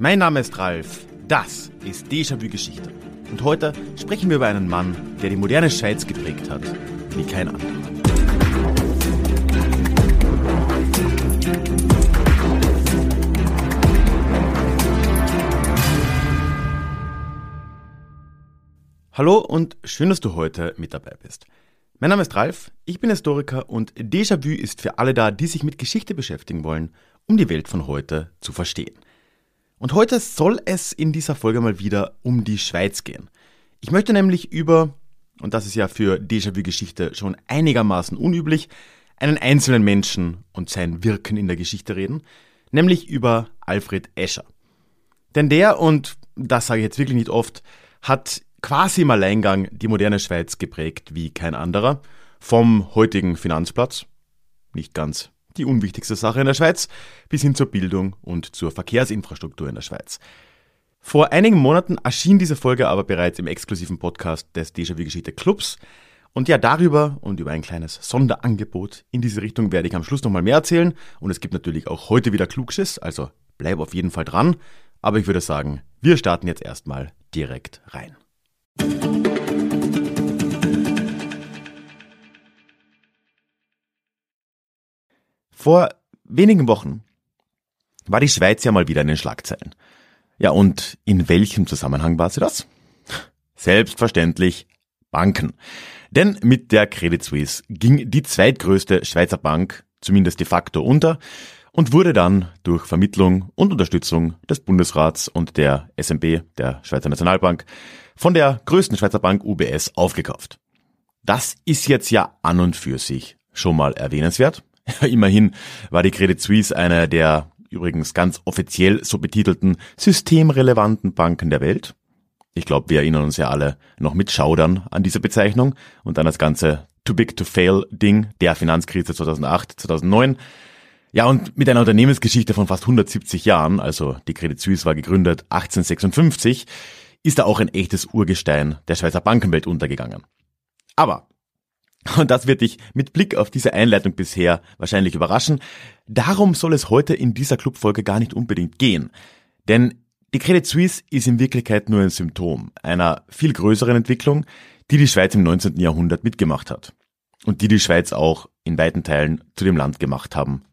Mein Name ist Ralf, das ist Déjà-vu Geschichte. Und heute sprechen wir über einen Mann, der die moderne Schweiz geprägt hat, wie kein anderer. Hallo und schön, dass du heute mit dabei bist. Mein Name ist Ralf, ich bin Historiker und Déjà-vu ist für alle da, die sich mit Geschichte beschäftigen wollen, um die Welt von heute zu verstehen. Und heute soll es in dieser Folge mal wieder um die Schweiz gehen. Ich möchte nämlich über, und das ist ja für Déjà-vu-Geschichte schon einigermaßen unüblich, einen einzelnen Menschen und sein Wirken in der Geschichte reden, nämlich über Alfred Escher. Denn der, und das sage ich jetzt wirklich nicht oft, hat quasi im Alleingang die moderne Schweiz geprägt wie kein anderer, vom heutigen Finanzplatz, nicht ganz die unwichtigste Sache in der Schweiz, bis hin zur Bildung und zur Verkehrsinfrastruktur in der Schweiz. Vor einigen Monaten erschien diese Folge aber bereits im exklusiven Podcast des Déjà-vu Geschichte Clubs. Und ja, darüber und über ein kleines Sonderangebot in diese Richtung werde ich am Schluss nochmal mehr erzählen. Und es gibt natürlich auch heute wieder Klugschiss, also bleib auf jeden Fall dran. Aber ich würde sagen, wir starten jetzt erstmal direkt rein. Vor wenigen Wochen war die Schweiz ja mal wieder in den Schlagzeilen. Ja, und in welchem Zusammenhang war sie das? Selbstverständlich Banken. Denn mit der Credit Suisse ging die zweitgrößte Schweizer Bank zumindest de facto unter und wurde dann durch Vermittlung und Unterstützung des Bundesrats und der SMB, der Schweizer Nationalbank, von der größten Schweizer Bank UBS aufgekauft. Das ist jetzt ja an und für sich schon mal erwähnenswert. Immerhin war die Credit Suisse eine der übrigens ganz offiziell so betitelten systemrelevanten Banken der Welt. Ich glaube, wir erinnern uns ja alle noch mit Schaudern an diese Bezeichnung und an das ganze Too Big to Fail Ding der Finanzkrise 2008, 2009. Ja, und mit einer Unternehmensgeschichte von fast 170 Jahren, also die Credit Suisse war gegründet 1856, ist da auch ein echtes Urgestein der Schweizer Bankenwelt untergegangen. Aber und das wird dich mit Blick auf diese Einleitung bisher wahrscheinlich überraschen. Darum soll es heute in dieser Clubfolge gar nicht unbedingt gehen. Denn die Credit Suisse ist in Wirklichkeit nur ein Symptom einer viel größeren Entwicklung, die die Schweiz im 19. Jahrhundert mitgemacht hat. Und die die Schweiz auch in weiten Teilen zu dem Land gemacht haben,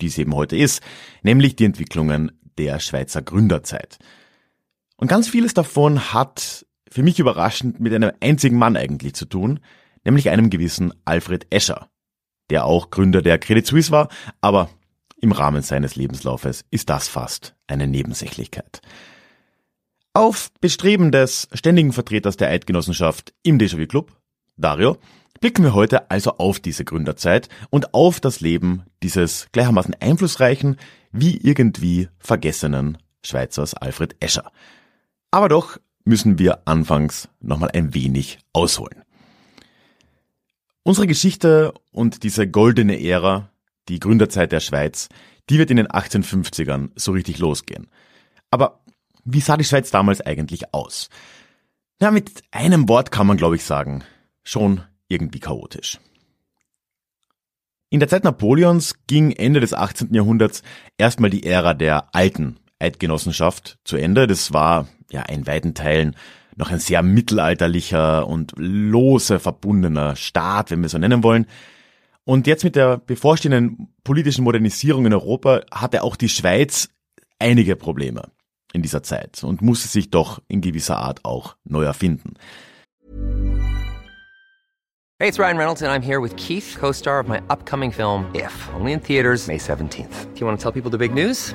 die es eben heute ist, nämlich die Entwicklungen der Schweizer Gründerzeit. Und ganz vieles davon hat für mich überraschend mit einem einzigen Mann eigentlich zu tun, nämlich einem gewissen Alfred Escher, der auch Gründer der Credit Suisse war, aber im Rahmen seines Lebenslaufes ist das fast eine Nebensächlichkeit. Auf Bestreben des ständigen Vertreters der Eidgenossenschaft im Déjà-vu Club, Dario, blicken wir heute also auf diese Gründerzeit und auf das Leben dieses gleichermaßen einflussreichen wie irgendwie vergessenen Schweizers Alfred Escher. Aber doch müssen wir anfangs nochmal ein wenig ausholen. Unsere Geschichte und diese goldene Ära, die Gründerzeit der Schweiz, die wird in den 1850ern so richtig losgehen. Aber wie sah die Schweiz damals eigentlich aus? Na, mit einem Wort kann man, glaube ich, sagen, schon irgendwie chaotisch. In der Zeit Napoleons ging Ende des 18. Jahrhunderts erstmal die Ära der alten Eidgenossenschaft zu Ende. Das war ja in weiten Teilen noch ein sehr mittelalterlicher und lose verbundener Staat, wenn wir so nennen wollen. Und jetzt mit der bevorstehenden politischen Modernisierung in Europa hatte auch die Schweiz einige Probleme in dieser Zeit und musste sich doch in gewisser Art auch neu erfinden. Hey, it's Ryan Reynolds and I'm here with Keith, co-star of my upcoming film If, only in theaters May 17th. Do you want to tell people the big news?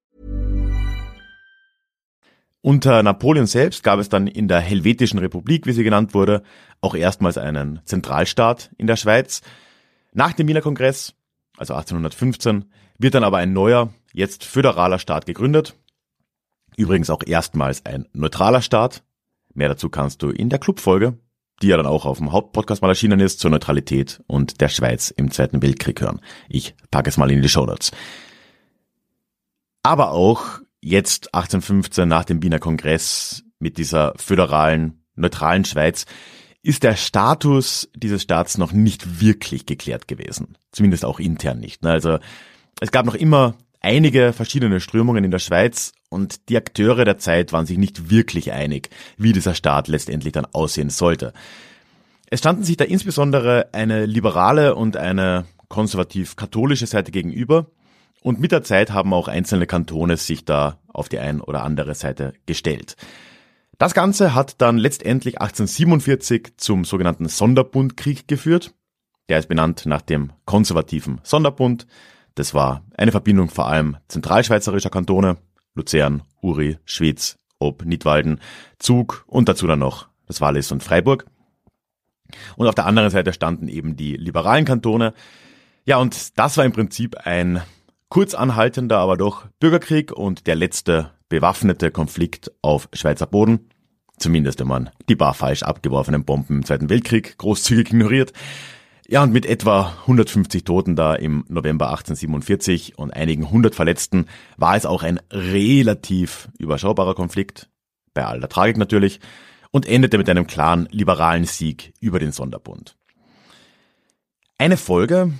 Unter Napoleon selbst gab es dann in der Helvetischen Republik, wie sie genannt wurde, auch erstmals einen Zentralstaat in der Schweiz. Nach dem Wiener Kongress, also 1815, wird dann aber ein neuer, jetzt föderaler Staat gegründet. Übrigens auch erstmals ein neutraler Staat. Mehr dazu kannst du in der Clubfolge, die ja dann auch auf dem Hauptpodcast mal erschienen ist, zur Neutralität und der Schweiz im Zweiten Weltkrieg hören. Ich packe es mal in die Show Notes. Aber auch jetzt 1815 nach dem Wiener Kongress mit dieser föderalen, neutralen Schweiz ist der Status dieses Staats noch nicht wirklich geklärt gewesen. Zumindest auch intern nicht. Also es gab noch immer einige verschiedene Strömungen in der Schweiz und die Akteure der Zeit waren sich nicht wirklich einig, wie dieser Staat letztendlich dann aussehen sollte. Es standen sich da insbesondere eine liberale und eine konservativ-katholische Seite gegenüber und mit der Zeit haben auch einzelne Kantone sich da auf die ein oder andere Seite gestellt. Das Ganze hat dann letztendlich 1847 zum sogenannten Sonderbundkrieg geführt. Der ist benannt nach dem konservativen Sonderbund. Das war eine Verbindung vor allem zentralschweizerischer Kantone, Luzern, Uri, Schwyz, Ob, Nidwalden, Zug und dazu dann noch das Wallis und Freiburg. Und auf der anderen Seite standen eben die liberalen Kantone. Ja, und das war im Prinzip ein kurz anhaltender, aber doch Bürgerkrieg und der letzte bewaffnete Konflikt auf Schweizer Boden. Zumindest wenn man die bar falsch abgeworfenen Bomben im Zweiten Weltkrieg großzügig ignoriert. Ja, und mit etwa 150 Toten da im November 1847 und einigen hundert Verletzten war es auch ein relativ überschaubarer Konflikt, bei aller Tragik natürlich, und endete mit einem klaren liberalen Sieg über den Sonderbund. Eine Folge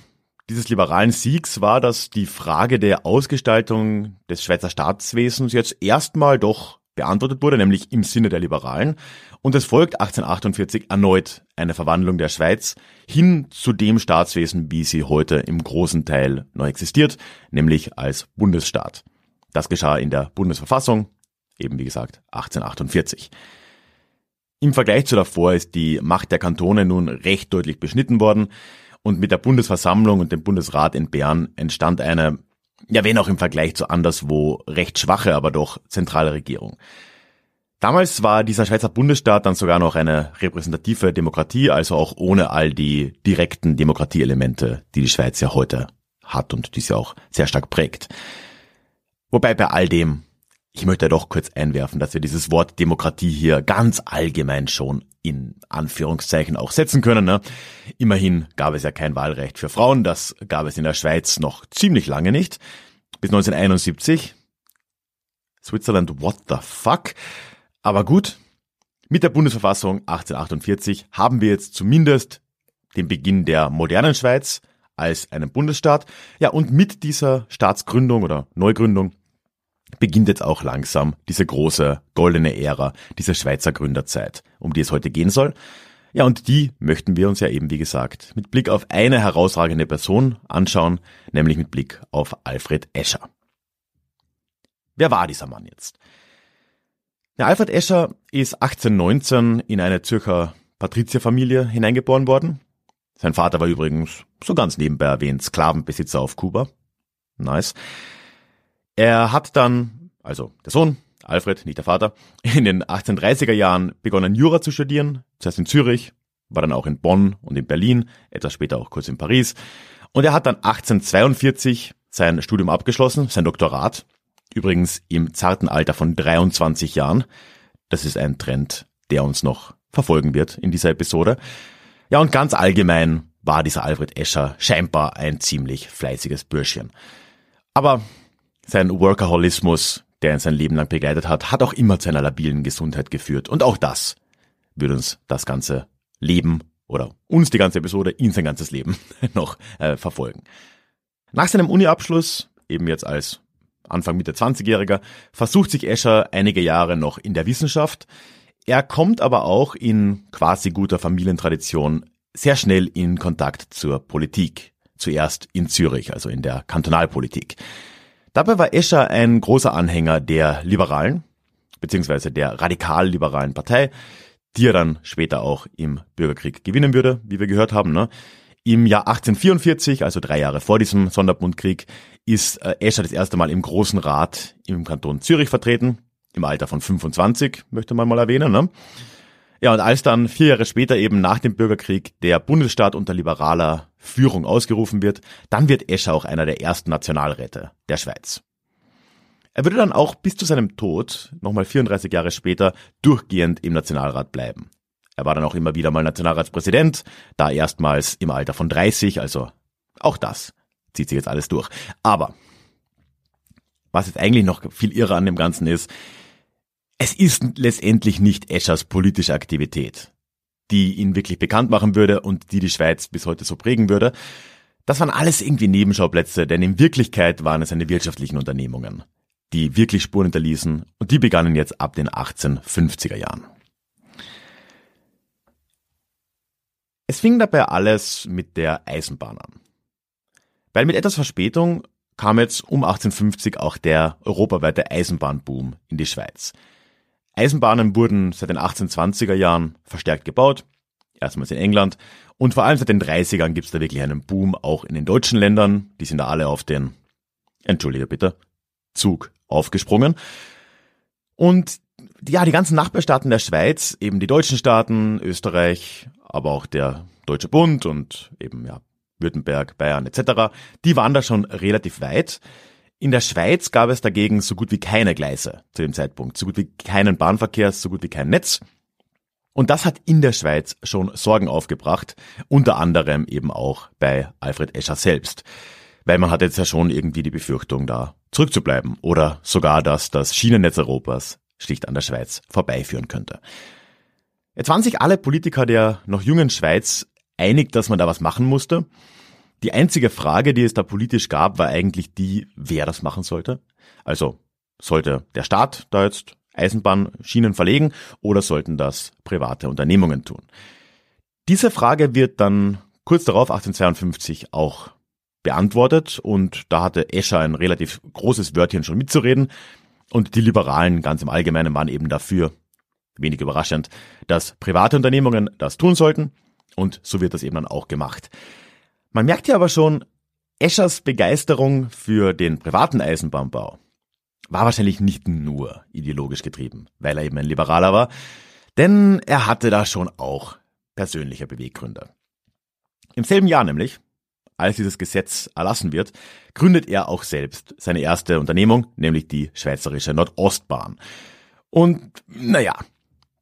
dieses liberalen Siegs war, dass die Frage der Ausgestaltung des Schweizer Staatswesens jetzt erstmal doch beantwortet wurde, nämlich im Sinne der Liberalen. Und es folgt 1848 erneut eine Verwandlung der Schweiz hin zu dem Staatswesen, wie sie heute im großen Teil noch existiert, nämlich als Bundesstaat. Das geschah in der Bundesverfassung, eben wie gesagt 1848. Im Vergleich zu davor ist die Macht der Kantone nun recht deutlich beschnitten worden und mit der Bundesversammlung und dem Bundesrat in Bern entstand eine ja, wenn auch im Vergleich zu anderswo recht schwache, aber doch zentrale Regierung. Damals war dieser Schweizer Bundesstaat dann sogar noch eine repräsentative Demokratie, also auch ohne all die direkten Demokratieelemente, die die Schweiz ja heute hat und die sie auch sehr stark prägt. Wobei bei all dem, ich möchte doch kurz einwerfen, dass wir dieses Wort Demokratie hier ganz allgemein schon in Anführungszeichen auch setzen können. Ne? Immerhin gab es ja kein Wahlrecht für Frauen, das gab es in der Schweiz noch ziemlich lange nicht. Bis 1971. Switzerland, what the fuck? Aber gut, mit der Bundesverfassung 1848 haben wir jetzt zumindest den Beginn der modernen Schweiz als einen Bundesstaat. Ja, und mit dieser Staatsgründung oder Neugründung beginnt jetzt auch langsam diese große goldene Ära, diese Schweizer Gründerzeit, um die es heute gehen soll. Ja, und die möchten wir uns ja eben, wie gesagt, mit Blick auf eine herausragende Person anschauen, nämlich mit Blick auf Alfred Escher. Wer war dieser Mann jetzt? Ja, Alfred Escher ist 1819 in eine Zürcher Patrizierfamilie hineingeboren worden. Sein Vater war übrigens, so ganz nebenbei erwähnt, Sklavenbesitzer auf Kuba. Nice. Er hat dann, also der Sohn, Alfred, nicht der Vater, in den 1830er Jahren begonnen Jura zu studieren, zuerst in Zürich, war dann auch in Bonn und in Berlin, etwas später auch kurz in Paris. Und er hat dann 1842 sein Studium abgeschlossen, sein Doktorat, übrigens im zarten Alter von 23 Jahren. Das ist ein Trend, der uns noch verfolgen wird in dieser Episode. Ja, und ganz allgemein war dieser Alfred Escher scheinbar ein ziemlich fleißiges Bürschchen. Aber sein Workaholismus, der ihn sein Leben lang begleitet hat, hat auch immer zu einer labilen Gesundheit geführt. Und auch das wird uns das ganze Leben oder uns die ganze Episode in sein ganzes Leben noch äh, verfolgen. Nach seinem Uni-Abschluss, eben jetzt als Anfang Mitte 20-Jähriger, versucht sich Escher einige Jahre noch in der Wissenschaft. Er kommt aber auch in quasi guter Familientradition sehr schnell in Kontakt zur Politik. Zuerst in Zürich, also in der Kantonalpolitik. Dabei war Escher ein großer Anhänger der Liberalen, beziehungsweise der radikal-liberalen Partei, die er dann später auch im Bürgerkrieg gewinnen würde, wie wir gehört haben. Ne? Im Jahr 1844, also drei Jahre vor diesem Sonderbundkrieg, ist äh, Escher das erste Mal im Großen Rat im Kanton Zürich vertreten, im Alter von 25, möchte man mal erwähnen. Ne? Ja, und als dann vier Jahre später eben nach dem Bürgerkrieg der Bundesstaat unter liberaler Führung ausgerufen wird, dann wird Escher auch einer der ersten Nationalräte der Schweiz. Er würde dann auch bis zu seinem Tod, nochmal 34 Jahre später, durchgehend im Nationalrat bleiben. Er war dann auch immer wieder mal Nationalratspräsident, da erstmals im Alter von 30, also auch das zieht sich jetzt alles durch. Aber was jetzt eigentlich noch viel irrer an dem Ganzen ist, es ist letztendlich nicht Eschers politische Aktivität, die ihn wirklich bekannt machen würde und die die Schweiz bis heute so prägen würde. Das waren alles irgendwie Nebenschauplätze, denn in Wirklichkeit waren es seine wirtschaftlichen Unternehmungen, die wirklich Spuren hinterließen und die begannen jetzt ab den 1850er Jahren. Es fing dabei alles mit der Eisenbahn an. Weil mit etwas Verspätung kam jetzt um 1850 auch der europaweite Eisenbahnboom in die Schweiz. Eisenbahnen wurden seit den 1820er Jahren verstärkt gebaut, erstmals in England, und vor allem seit den 30ern gibt es da wirklich einen Boom auch in den deutschen Ländern, die sind da alle auf den, entschuldige bitte, Zug aufgesprungen. Und ja, die ganzen Nachbarstaaten der Schweiz, eben die deutschen Staaten, Österreich, aber auch der Deutsche Bund und eben ja Württemberg, Bayern etc., die waren da schon relativ weit. In der Schweiz gab es dagegen so gut wie keine Gleise zu dem Zeitpunkt, so gut wie keinen Bahnverkehr, so gut wie kein Netz. Und das hat in der Schweiz schon Sorgen aufgebracht, unter anderem eben auch bei Alfred Escher selbst. Weil man hat jetzt ja schon irgendwie die Befürchtung, da zurückzubleiben oder sogar, dass das Schienennetz Europas schlicht an der Schweiz vorbeiführen könnte. Jetzt waren sich alle Politiker der noch jungen Schweiz einig, dass man da was machen musste. Die einzige Frage, die es da politisch gab, war eigentlich die, wer das machen sollte. Also sollte der Staat da jetzt Eisenbahnschienen verlegen oder sollten das private Unternehmungen tun? Diese Frage wird dann kurz darauf 1852 auch beantwortet und da hatte Escher ein relativ großes Wörtchen schon mitzureden und die Liberalen ganz im Allgemeinen waren eben dafür, wenig überraschend, dass private Unternehmungen das tun sollten und so wird das eben dann auch gemacht. Man merkt hier aber schon, Eschers Begeisterung für den privaten Eisenbahnbau war wahrscheinlich nicht nur ideologisch getrieben, weil er eben ein Liberaler war, denn er hatte da schon auch persönliche Beweggründe. Im selben Jahr nämlich, als dieses Gesetz erlassen wird, gründet er auch selbst seine erste Unternehmung, nämlich die Schweizerische Nordostbahn. Und naja,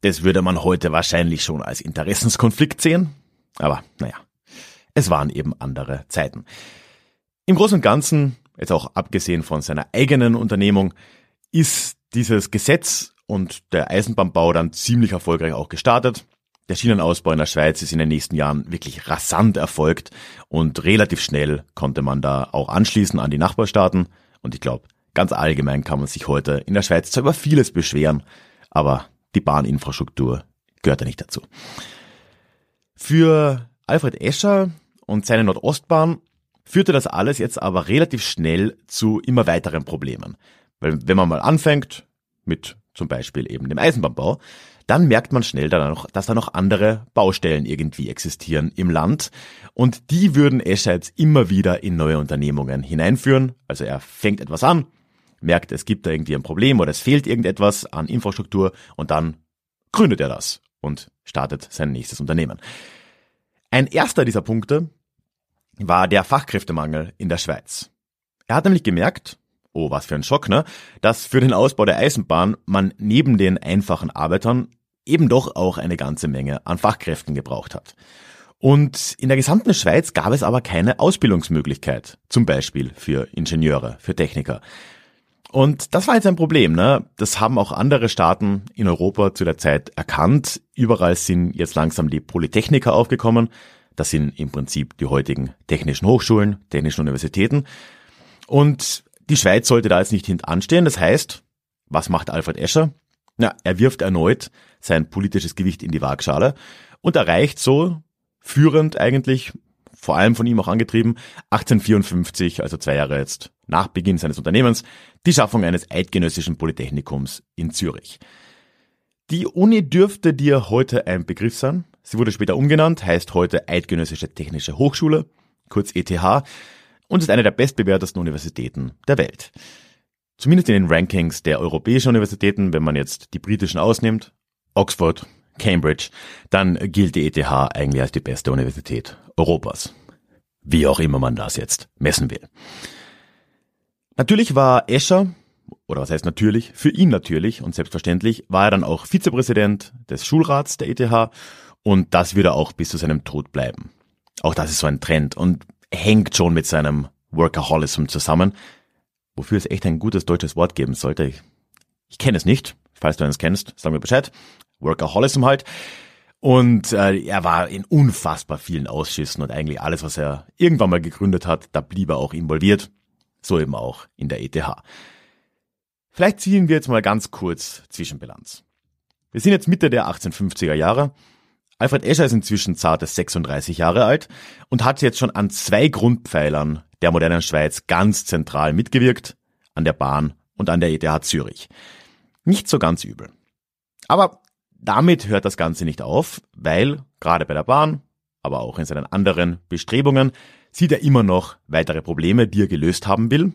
das würde man heute wahrscheinlich schon als Interessenskonflikt sehen, aber naja, es waren eben andere Zeiten. Im Großen und Ganzen, jetzt auch abgesehen von seiner eigenen Unternehmung, ist dieses Gesetz und der Eisenbahnbau dann ziemlich erfolgreich auch gestartet. Der Schienenausbau in der Schweiz ist in den nächsten Jahren wirklich rasant erfolgt und relativ schnell konnte man da auch anschließen an die Nachbarstaaten. Und ich glaube, ganz allgemein kann man sich heute in der Schweiz zwar über vieles beschweren, aber die Bahninfrastruktur gehört da nicht dazu. Für Alfred Escher und seine Nordostbahn führte das alles jetzt aber relativ schnell zu immer weiteren Problemen. Weil wenn man mal anfängt mit zum Beispiel eben dem Eisenbahnbau, dann merkt man schnell, dass da noch andere Baustellen irgendwie existieren im Land und die würden jetzt immer wieder in neue Unternehmungen hineinführen. Also er fängt etwas an, merkt, es gibt da irgendwie ein Problem oder es fehlt irgendetwas an Infrastruktur und dann gründet er das und startet sein nächstes Unternehmen. Ein erster dieser Punkte war der Fachkräftemangel in der Schweiz. Er hat nämlich gemerkt, oh was für ein Schock, ne, dass für den Ausbau der Eisenbahn man neben den einfachen Arbeitern eben doch auch eine ganze Menge an Fachkräften gebraucht hat. Und in der gesamten Schweiz gab es aber keine Ausbildungsmöglichkeit, zum Beispiel für Ingenieure, für Techniker. Und das war jetzt ein Problem, ne? Das haben auch andere Staaten in Europa zu der Zeit erkannt. Überall sind jetzt langsam die Polytechniker aufgekommen. Das sind im Prinzip die heutigen technischen Hochschulen, technischen Universitäten. Und die Schweiz sollte da jetzt nicht hintanstehen. Das heißt, was macht Alfred Escher? Na, er wirft erneut sein politisches Gewicht in die Waagschale und erreicht so führend eigentlich vor allem von ihm auch angetrieben, 1854, also zwei Jahre jetzt nach Beginn seines Unternehmens, die Schaffung eines eidgenössischen Polytechnikums in Zürich. Die Uni dürfte dir heute ein Begriff sein. Sie wurde später umgenannt, heißt heute Eidgenössische Technische Hochschule, kurz ETH, und ist eine der bestbewertesten Universitäten der Welt. Zumindest in den Rankings der europäischen Universitäten, wenn man jetzt die britischen ausnimmt, Oxford, Cambridge, dann gilt die ETH eigentlich als die beste Universität Europas. Wie auch immer man das jetzt messen will. Natürlich war Escher oder was heißt natürlich, für ihn natürlich und selbstverständlich war er dann auch Vizepräsident des Schulrats der ETH und das wird er auch bis zu seinem Tod bleiben. Auch das ist so ein Trend und hängt schon mit seinem Workaholism zusammen, wofür es echt ein gutes deutsches Wort geben sollte. Ich, ich kenne es nicht. Falls du eines kennst, sag mir Bescheid. Workaholism halt. Und äh, er war in unfassbar vielen Ausschüssen und eigentlich alles, was er irgendwann mal gegründet hat, da blieb er auch involviert. So eben auch in der ETH. Vielleicht ziehen wir jetzt mal ganz kurz Zwischenbilanz. Wir sind jetzt Mitte der 1850er Jahre. Alfred Escher ist inzwischen zarte 36 Jahre alt und hat jetzt schon an zwei Grundpfeilern der modernen Schweiz ganz zentral mitgewirkt, an der Bahn und an der ETH Zürich. Nicht so ganz übel. Aber damit hört das Ganze nicht auf, weil gerade bei der Bahn, aber auch in seinen anderen Bestrebungen, sieht er immer noch weitere Probleme, die er gelöst haben will.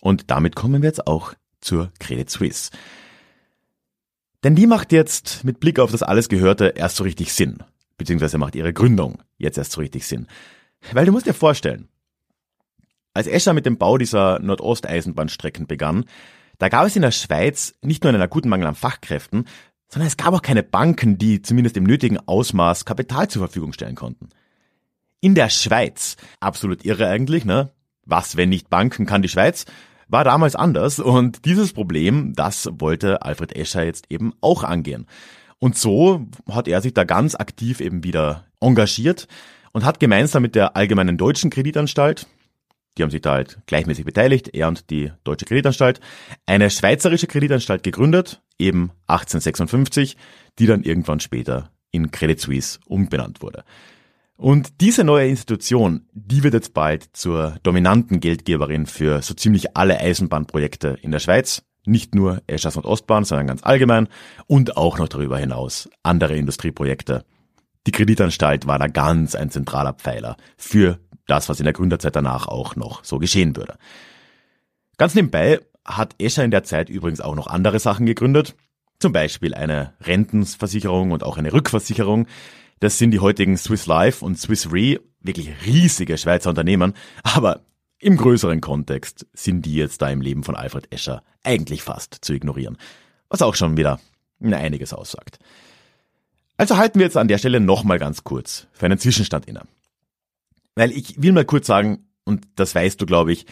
Und damit kommen wir jetzt auch zur Credit Suisse. Denn die macht jetzt mit Blick auf das alles Gehörte erst so richtig Sinn. Beziehungsweise macht ihre Gründung jetzt erst so richtig Sinn. Weil du musst dir vorstellen, als Escher mit dem Bau dieser Nordosteisenbahnstrecken begann, da gab es in der Schweiz nicht nur einen akuten Mangel an Fachkräften, sondern es gab auch keine Banken, die zumindest im nötigen Ausmaß Kapital zur Verfügung stellen konnten. In der Schweiz, absolut irre eigentlich, ne? Was, wenn nicht Banken, kann die Schweiz? War damals anders und dieses Problem, das wollte Alfred Escher jetzt eben auch angehen. Und so hat er sich da ganz aktiv eben wieder engagiert und hat gemeinsam mit der Allgemeinen Deutschen Kreditanstalt, die haben sich da halt gleichmäßig beteiligt, er und die Deutsche Kreditanstalt, eine schweizerische Kreditanstalt gegründet, eben 1856, die dann irgendwann später in Credit Suisse umbenannt wurde. Und diese neue Institution, die wird jetzt bald zur dominanten Geldgeberin für so ziemlich alle Eisenbahnprojekte in der Schweiz. Nicht nur Eschers und Ostbahn, sondern ganz allgemein und auch noch darüber hinaus andere Industrieprojekte. Die Kreditanstalt war da ganz ein zentraler Pfeiler für das, was in der Gründerzeit danach auch noch so geschehen würde. Ganz nebenbei hat Escher in der Zeit übrigens auch noch andere Sachen gegründet, zum Beispiel eine Rentenversicherung und auch eine Rückversicherung. Das sind die heutigen Swiss Life und Swiss Re, wirklich riesige Schweizer Unternehmen, aber im größeren Kontext sind die jetzt da im Leben von Alfred Escher eigentlich fast zu ignorieren, was auch schon wieder einiges aussagt. Also halten wir jetzt an der Stelle nochmal ganz kurz für einen Zwischenstand inne. Weil ich will mal kurz sagen, und das weißt du, glaube ich,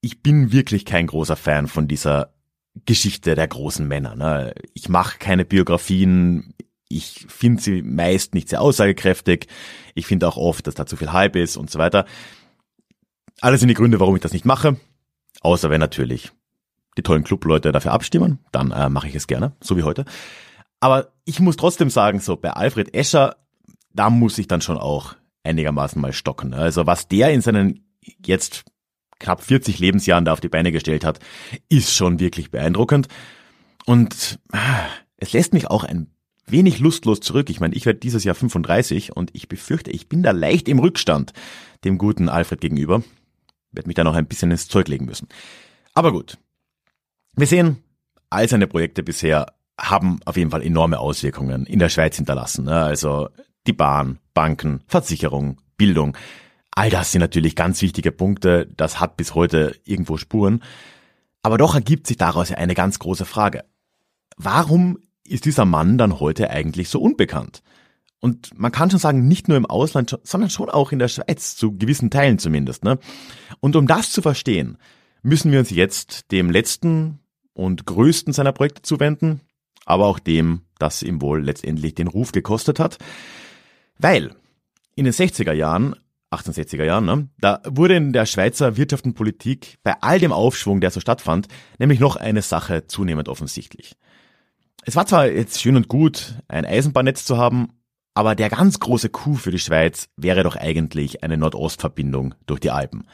ich bin wirklich kein großer Fan von dieser Geschichte der großen Männer. Ne? Ich mache keine Biografien, ich finde sie meist nicht sehr aussagekräftig, ich finde auch oft, dass da zu viel Hype ist und so weiter. Alles sind die Gründe, warum ich das nicht mache, außer wenn natürlich die tollen Clubleute dafür abstimmen, dann äh, mache ich es gerne, so wie heute. Aber ich muss trotzdem sagen, so bei Alfred Escher, da muss ich dann schon auch einigermaßen mal stocken. Also was der in seinen jetzt knapp 40 Lebensjahren da auf die Beine gestellt hat, ist schon wirklich beeindruckend. Und ah, es lässt mich auch ein wenig lustlos zurück. Ich meine, ich werde dieses Jahr 35 und ich befürchte, ich bin da leicht im Rückstand dem guten Alfred gegenüber. Werde mich da noch ein bisschen ins Zeug legen müssen. Aber gut. Wir sehen, all seine Projekte bisher haben auf jeden Fall enorme Auswirkungen in der Schweiz hinterlassen. Ne? Also die Bahn, Banken, Versicherung, Bildung. All das sind natürlich ganz wichtige Punkte. Das hat bis heute irgendwo Spuren. Aber doch ergibt sich daraus ja eine ganz große Frage. Warum ist dieser Mann dann heute eigentlich so unbekannt? Und man kann schon sagen, nicht nur im Ausland, sondern schon auch in der Schweiz, zu gewissen Teilen zumindest. Ne? Und um das zu verstehen, müssen wir uns jetzt dem letzten und größten seiner Projekte zuwenden, aber auch dem, das ihm wohl letztendlich den Ruf gekostet hat. Weil in den 60er Jahren, 1860er Jahren, ne, da wurde in der Schweizer Wirtschaft und Politik bei all dem Aufschwung, der so stattfand, nämlich noch eine Sache zunehmend offensichtlich. Es war zwar jetzt schön und gut, ein Eisenbahnnetz zu haben, aber der ganz große Coup für die Schweiz wäre doch eigentlich eine Nordostverbindung durch die Alpen.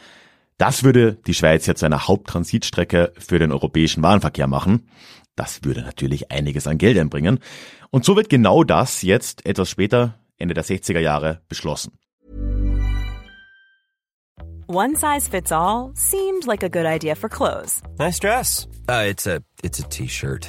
Das würde die Schweiz ja zu einer Haupttransitstrecke für den europäischen Warenverkehr machen. Das würde natürlich einiges an Geld einbringen. Und so wird genau das jetzt etwas später, Ende der 60er Jahre, beschlossen. One size fits all seemed like a good idea for clothes. Nice dress. Uh, it's a it's a t-shirt.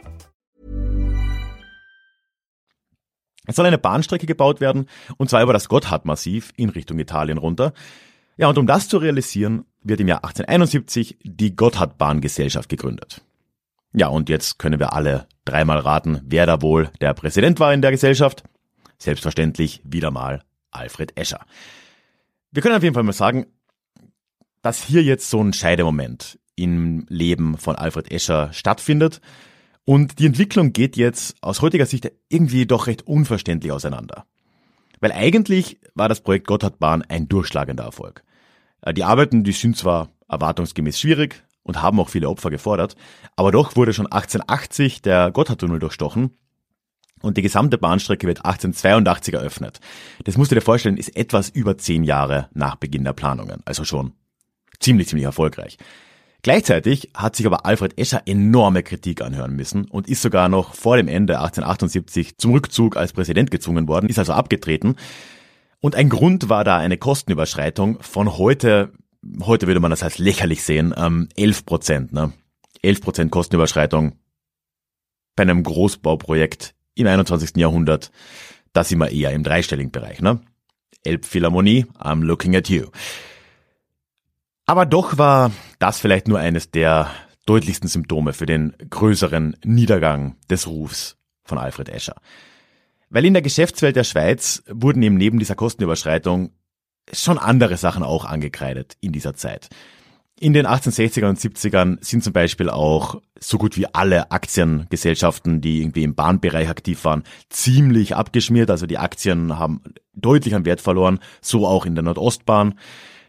Es soll eine Bahnstrecke gebaut werden, und zwar über das Gotthardmassiv in Richtung Italien runter. Ja, und um das zu realisieren, wird im Jahr 1871 die Gotthardbahngesellschaft gegründet. Ja, und jetzt können wir alle dreimal raten, wer da wohl der Präsident war in der Gesellschaft. Selbstverständlich wieder mal Alfred Escher. Wir können auf jeden Fall mal sagen, dass hier jetzt so ein Scheidemoment im Leben von Alfred Escher stattfindet. Und die Entwicklung geht jetzt aus heutiger Sicht irgendwie doch recht unverständlich auseinander. Weil eigentlich war das Projekt Gotthardbahn ein durchschlagender Erfolg. Äh, die Arbeiten, die sind zwar erwartungsgemäß schwierig und haben auch viele Opfer gefordert, aber doch wurde schon 1880 der Gotthardtunnel durchstochen und die gesamte Bahnstrecke wird 1882 eröffnet. Das musst du dir vorstellen, ist etwas über zehn Jahre nach Beginn der Planungen, also schon ziemlich, ziemlich erfolgreich. Gleichzeitig hat sich aber Alfred Escher enorme Kritik anhören müssen und ist sogar noch vor dem Ende 1878 zum Rückzug als Präsident gezwungen worden, ist also abgetreten. Und ein Grund war da eine Kostenüberschreitung von heute, heute würde man das als lächerlich sehen, ähm, 11 Prozent. Ne? 11 Prozent Kostenüberschreitung bei einem Großbauprojekt im 21. Jahrhundert, da sind wir eher im dreistelligen Bereich. Ne? Elbphilharmonie, I'm looking at you. Aber doch war das vielleicht nur eines der deutlichsten Symptome für den größeren Niedergang des Rufs von Alfred Escher. Weil in der Geschäftswelt der Schweiz wurden ihm neben dieser Kostenüberschreitung schon andere Sachen auch angekreidet in dieser Zeit. In den 1860ern und 70ern sind zum Beispiel auch so gut wie alle Aktiengesellschaften, die irgendwie im Bahnbereich aktiv waren, ziemlich abgeschmiert. Also die Aktien haben deutlich an Wert verloren, so auch in der Nordostbahn.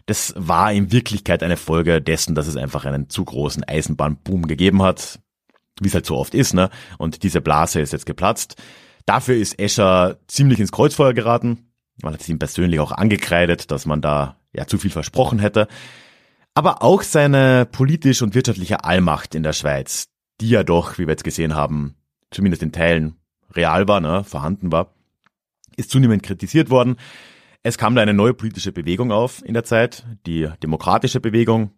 Das war in Wirklichkeit eine Folge dessen, dass es einfach einen zu großen Eisenbahnboom gegeben hat, wie es halt so oft ist, ne? Und diese Blase ist jetzt geplatzt. Dafür ist Escher ziemlich ins Kreuzfeuer geraten. Man hat es ihm persönlich auch angekreidet, dass man da ja zu viel versprochen hätte. Aber auch seine politisch und wirtschaftliche Allmacht in der Schweiz, die ja doch, wie wir jetzt gesehen haben, zumindest in Teilen real war, ne, vorhanden war, ist zunehmend kritisiert worden. Es kam da eine neue politische Bewegung auf in der Zeit, die Demokratische Bewegung,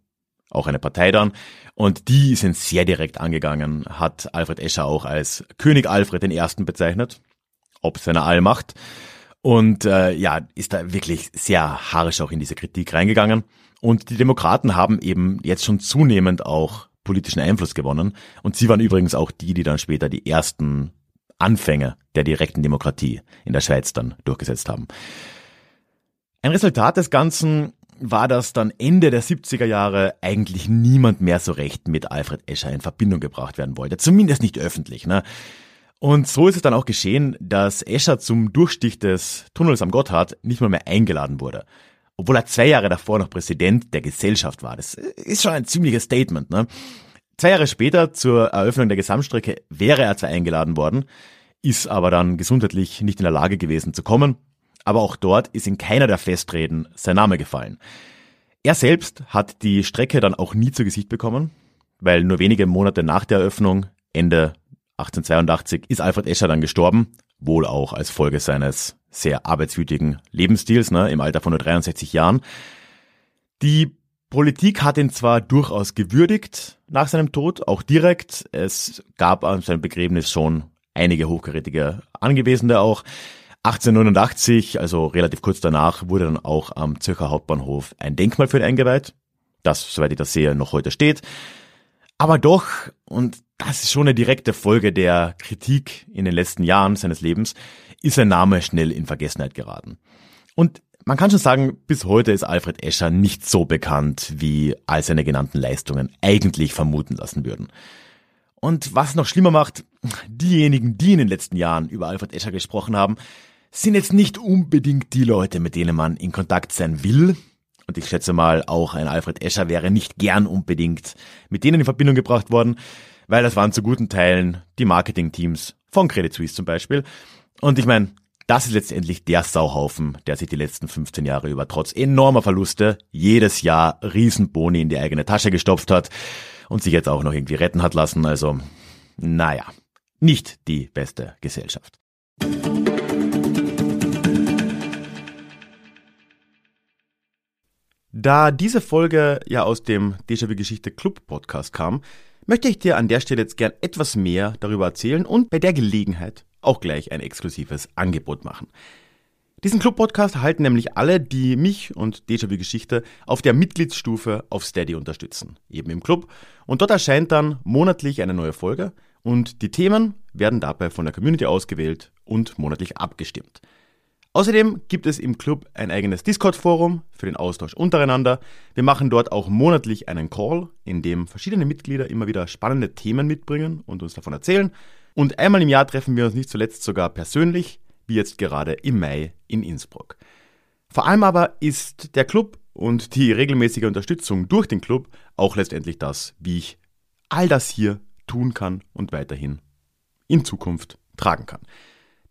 auch eine Partei dann, und die sind sehr direkt angegangen, hat Alfred Escher auch als König Alfred I. bezeichnet, ob seiner Allmacht, und äh, ja, ist da wirklich sehr harsch auch in diese Kritik reingegangen. Und die Demokraten haben eben jetzt schon zunehmend auch politischen Einfluss gewonnen. Und sie waren übrigens auch die, die dann später die ersten Anfänge der direkten Demokratie in der Schweiz dann durchgesetzt haben. Ein Resultat des Ganzen war, dass dann Ende der 70er Jahre eigentlich niemand mehr so recht mit Alfred Escher in Verbindung gebracht werden wollte. Zumindest nicht öffentlich. Ne? Und so ist es dann auch geschehen, dass Escher zum Durchstich des Tunnels am Gotthard nicht mal mehr eingeladen wurde. Obwohl er zwei Jahre davor noch Präsident der Gesellschaft war. Das ist schon ein ziemliches Statement. Ne? Zwei Jahre später, zur Eröffnung der Gesamtstrecke, wäre er zwar eingeladen worden, ist aber dann gesundheitlich nicht in der Lage gewesen zu kommen aber auch dort ist in keiner der Festreden sein Name gefallen. Er selbst hat die Strecke dann auch nie zu Gesicht bekommen, weil nur wenige Monate nach der Eröffnung, Ende 1882, ist Alfred Escher dann gestorben, wohl auch als Folge seines sehr arbeitswütigen Lebensstils, ne, im Alter von nur 63 Jahren. Die Politik hat ihn zwar durchaus gewürdigt nach seinem Tod, auch direkt. Es gab an seinem Begräbnis schon einige hochkarätige Angebesene auch. 1889, also relativ kurz danach, wurde dann auch am Zürcher Hauptbahnhof ein Denkmal für ihn eingeweiht, das, soweit ich das sehe, noch heute steht. Aber doch, und das ist schon eine direkte Folge der Kritik in den letzten Jahren seines Lebens, ist sein Name schnell in Vergessenheit geraten. Und man kann schon sagen, bis heute ist Alfred Escher nicht so bekannt, wie all seine genannten Leistungen eigentlich vermuten lassen würden. Und was noch schlimmer macht, diejenigen, die in den letzten Jahren über Alfred Escher gesprochen haben, sind jetzt nicht unbedingt die Leute, mit denen man in Kontakt sein will. Und ich schätze mal, auch ein Alfred Escher wäre nicht gern unbedingt mit denen in Verbindung gebracht worden, weil das waren zu guten Teilen die Marketingteams von Credit Suisse zum Beispiel. Und ich meine, das ist letztendlich der Sauhaufen, der sich die letzten 15 Jahre über trotz enormer Verluste jedes Jahr Riesenboni in die eigene Tasche gestopft hat und sich jetzt auch noch irgendwie retten hat lassen. Also, naja, nicht die beste Gesellschaft. Da diese Folge ja aus dem Déjà-vu Geschichte Club Podcast kam, möchte ich dir an der Stelle jetzt gern etwas mehr darüber erzählen und bei der Gelegenheit auch gleich ein exklusives Angebot machen. Diesen Club-Podcast erhalten nämlich alle, die mich und Déjà-vu Geschichte auf der Mitgliedsstufe auf Steady unterstützen, eben im Club. Und dort erscheint dann monatlich eine neue Folge und die Themen werden dabei von der Community ausgewählt und monatlich abgestimmt. Außerdem gibt es im Club ein eigenes Discord-Forum für den Austausch untereinander. Wir machen dort auch monatlich einen Call, in dem verschiedene Mitglieder immer wieder spannende Themen mitbringen und uns davon erzählen. Und einmal im Jahr treffen wir uns nicht zuletzt sogar persönlich, wie jetzt gerade im Mai in Innsbruck. Vor allem aber ist der Club und die regelmäßige Unterstützung durch den Club auch letztendlich das, wie ich all das hier tun kann und weiterhin in Zukunft tragen kann.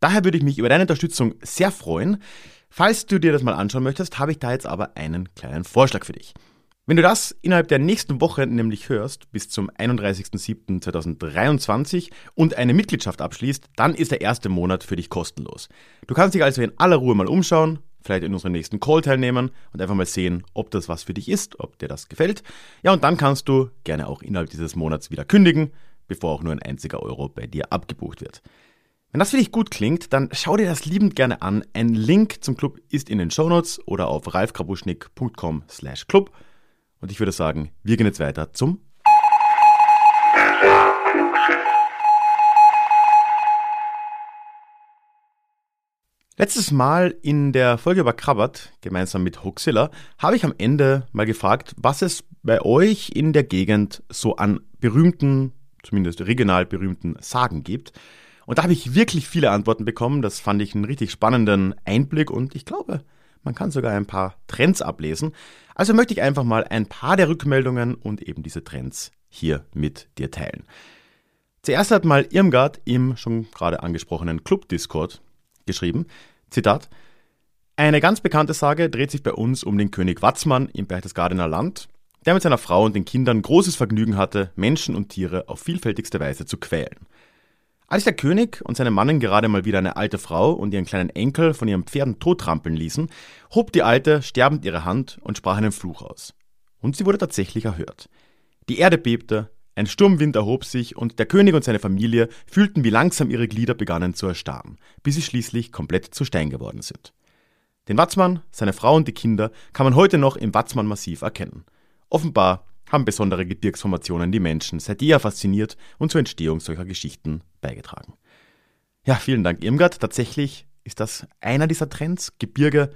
Daher würde ich mich über deine Unterstützung sehr freuen. Falls du dir das mal anschauen möchtest, habe ich da jetzt aber einen kleinen Vorschlag für dich. Wenn du das innerhalb der nächsten Woche nämlich hörst, bis zum 31.07.2023 und eine Mitgliedschaft abschließt, dann ist der erste Monat für dich kostenlos. Du kannst dich also in aller Ruhe mal umschauen, vielleicht in unserem nächsten Call teilnehmen und einfach mal sehen, ob das was für dich ist, ob dir das gefällt. Ja, und dann kannst du gerne auch innerhalb dieses Monats wieder kündigen, bevor auch nur ein einziger Euro bei dir abgebucht wird. Wenn das für dich gut klingt, dann schau dir das liebend gerne an. Ein Link zum Club ist in den Shownotes oder auf ralfkrabuschnick.com slash club. Und ich würde sagen, wir gehen jetzt weiter zum Letztes Mal in der Folge über Krabbert, gemeinsam mit Hoaxilla, habe ich am Ende mal gefragt, was es bei euch in der Gegend so an berühmten, zumindest regional berühmten Sagen gibt. Und da habe ich wirklich viele Antworten bekommen. Das fand ich einen richtig spannenden Einblick und ich glaube, man kann sogar ein paar Trends ablesen. Also möchte ich einfach mal ein paar der Rückmeldungen und eben diese Trends hier mit dir teilen. Zuerst hat mal Irmgard im schon gerade angesprochenen Club Discord geschrieben, Zitat, eine ganz bekannte Sage dreht sich bei uns um den König Watzmann im Berchtesgadener Land, der mit seiner Frau und den Kindern großes Vergnügen hatte, Menschen und Tiere auf vielfältigste Weise zu quälen. Als der König und seine Mannen gerade mal wieder eine alte Frau und ihren kleinen Enkel von ihren Pferden tottrampeln ließen, hob die Alte sterbend ihre Hand und sprach einen Fluch aus. Und sie wurde tatsächlich erhört. Die Erde bebte, ein Sturmwind erhob sich und der König und seine Familie fühlten, wie langsam ihre Glieder begannen zu erstarren, bis sie schließlich komplett zu Stein geworden sind. Den Watzmann, seine Frau und die Kinder kann man heute noch im Watzmann-Massiv erkennen. Offenbar haben besondere Gebirgsformationen die Menschen seit jeher fasziniert und zur Entstehung solcher Geschichten beigetragen. Ja, vielen Dank, Irmgard. Tatsächlich ist das einer dieser Trends. Gebirge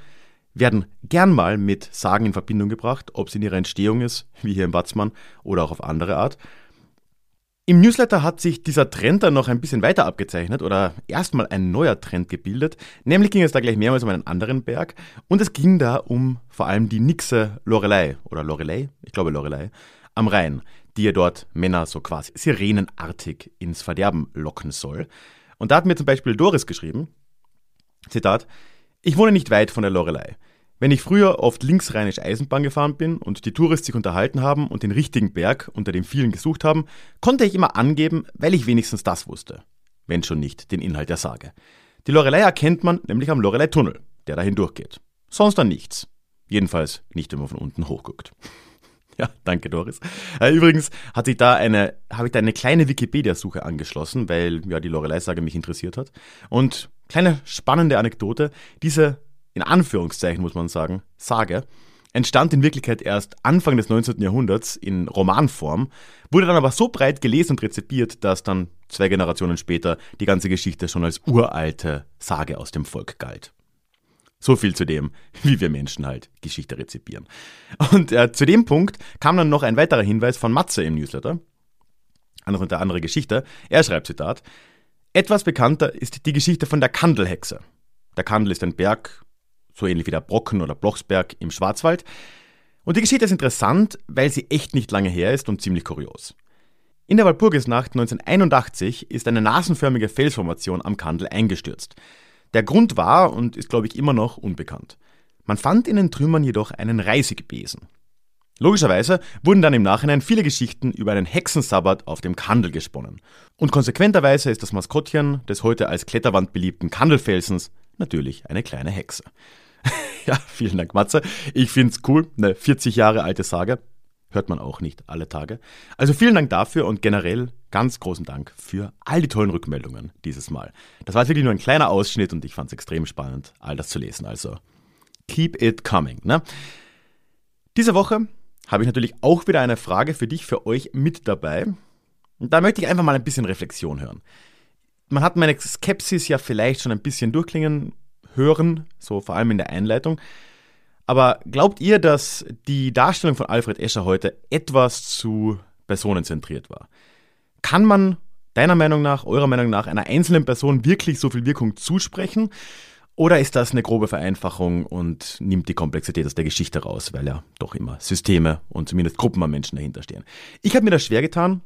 werden gern mal mit Sagen in Verbindung gebracht, ob es in ihrer Entstehung ist, wie hier im Watzmann, oder auch auf andere Art. Im Newsletter hat sich dieser Trend dann noch ein bisschen weiter abgezeichnet oder erstmal ein neuer Trend gebildet. Nämlich ging es da gleich mehrmals um einen anderen Berg und es ging da um vor allem die Nixe Lorelei oder Lorelei, ich glaube Lorelei, am Rhein, die ja dort Männer so quasi sirenenartig ins Verderben locken soll. Und da hat mir zum Beispiel Doris geschrieben, Zitat, ich wohne nicht weit von der Lorelei. Wenn ich früher oft linksrheinisch Eisenbahn gefahren bin und die Touristen sich unterhalten haben und den richtigen Berg unter den vielen gesucht haben, konnte ich immer angeben, weil ich wenigstens das wusste. Wenn schon nicht den Inhalt der Sage. Die Lorelei erkennt man nämlich am Lorelei-Tunnel, der dahin durchgeht. Sonst dann nichts. Jedenfalls nicht, wenn man von unten hochguckt. Ja, danke Doris. Äh, übrigens hat sich da eine, habe ich da eine kleine Wikipedia-Suche angeschlossen, weil ja die Lorelei-Sage mich interessiert hat. Und kleine spannende Anekdote, diese in Anführungszeichen muss man sagen, Sage, entstand in Wirklichkeit erst Anfang des 19. Jahrhunderts in Romanform, wurde dann aber so breit gelesen und rezipiert, dass dann zwei Generationen später die ganze Geschichte schon als uralte Sage aus dem Volk galt. So viel zu dem, wie wir Menschen halt Geschichte rezipieren. Und äh, zu dem Punkt kam dann noch ein weiterer Hinweis von Matze im Newsletter. Und der andere Geschichte. Er schreibt Zitat. Etwas bekannter ist die Geschichte von der Kandelhexe. Der Kandel ist ein Berg so ähnlich wie der Brocken oder Blochsberg im Schwarzwald. Und die Geschichte ist interessant, weil sie echt nicht lange her ist und ziemlich kurios. In der Walpurgisnacht 1981 ist eine nasenförmige Felsformation am Kandel eingestürzt. Der Grund war und ist, glaube ich, immer noch unbekannt. Man fand in den Trümmern jedoch einen Reisigbesen. Logischerweise wurden dann im Nachhinein viele Geschichten über einen Hexensabbat auf dem Kandel gesponnen. Und konsequenterweise ist das Maskottchen des heute als Kletterwand beliebten Kandelfelsens natürlich eine kleine Hexe. Ja, vielen Dank, Matze. Ich find's cool. Eine 40 Jahre alte Sage. Hört man auch nicht alle Tage. Also vielen Dank dafür und generell ganz großen Dank für all die tollen Rückmeldungen dieses Mal. Das war wirklich nur ein kleiner Ausschnitt und ich fand's extrem spannend, all das zu lesen. Also keep it coming. Ne? Diese Woche habe ich natürlich auch wieder eine Frage für dich, für euch mit dabei. Und da möchte ich einfach mal ein bisschen Reflexion hören. Man hat meine Skepsis ja vielleicht schon ein bisschen durchklingen hören, so vor allem in der Einleitung. Aber glaubt ihr, dass die Darstellung von Alfred Escher heute etwas zu personenzentriert war? Kann man deiner Meinung nach, eurer Meinung nach, einer einzelnen Person wirklich so viel Wirkung zusprechen? Oder ist das eine grobe Vereinfachung und nimmt die Komplexität aus der Geschichte raus, weil ja doch immer Systeme und zumindest Gruppen an Menschen dahinter stehen? Ich habe mir das schwer getan.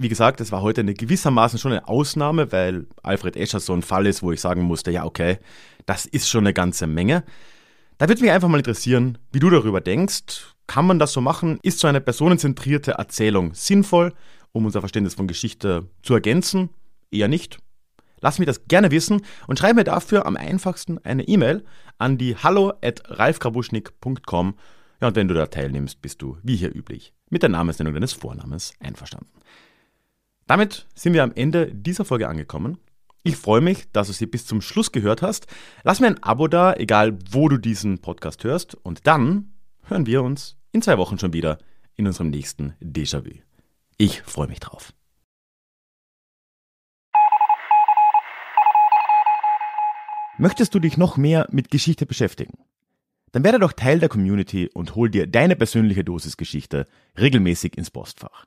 Wie gesagt, es war heute eine gewissermaßen schon eine Ausnahme, weil Alfred Escher so ein Fall ist, wo ich sagen musste, ja, okay, das ist schon eine ganze Menge. Da würde mich einfach mal interessieren, wie du darüber denkst. Kann man das so machen? Ist so eine personenzentrierte Erzählung sinnvoll, um unser Verständnis von Geschichte zu ergänzen? Eher nicht. Lass mich das gerne wissen und schreib mir dafür am einfachsten eine E-Mail an die hallo at ralfgrabuschnik.com. Ja, und wenn du da teilnimmst, bist du, wie hier üblich, mit der Namensnennung deines Vornamens einverstanden. Damit sind wir am Ende dieser Folge angekommen. Ich freue mich, dass du sie bis zum Schluss gehört hast. Lass mir ein Abo da, egal wo du diesen Podcast hörst. Und dann hören wir uns in zwei Wochen schon wieder in unserem nächsten Déjà-vu. Ich freue mich drauf. Möchtest du dich noch mehr mit Geschichte beschäftigen? Dann werde doch Teil der Community und hol dir deine persönliche Dosis Geschichte regelmäßig ins Postfach.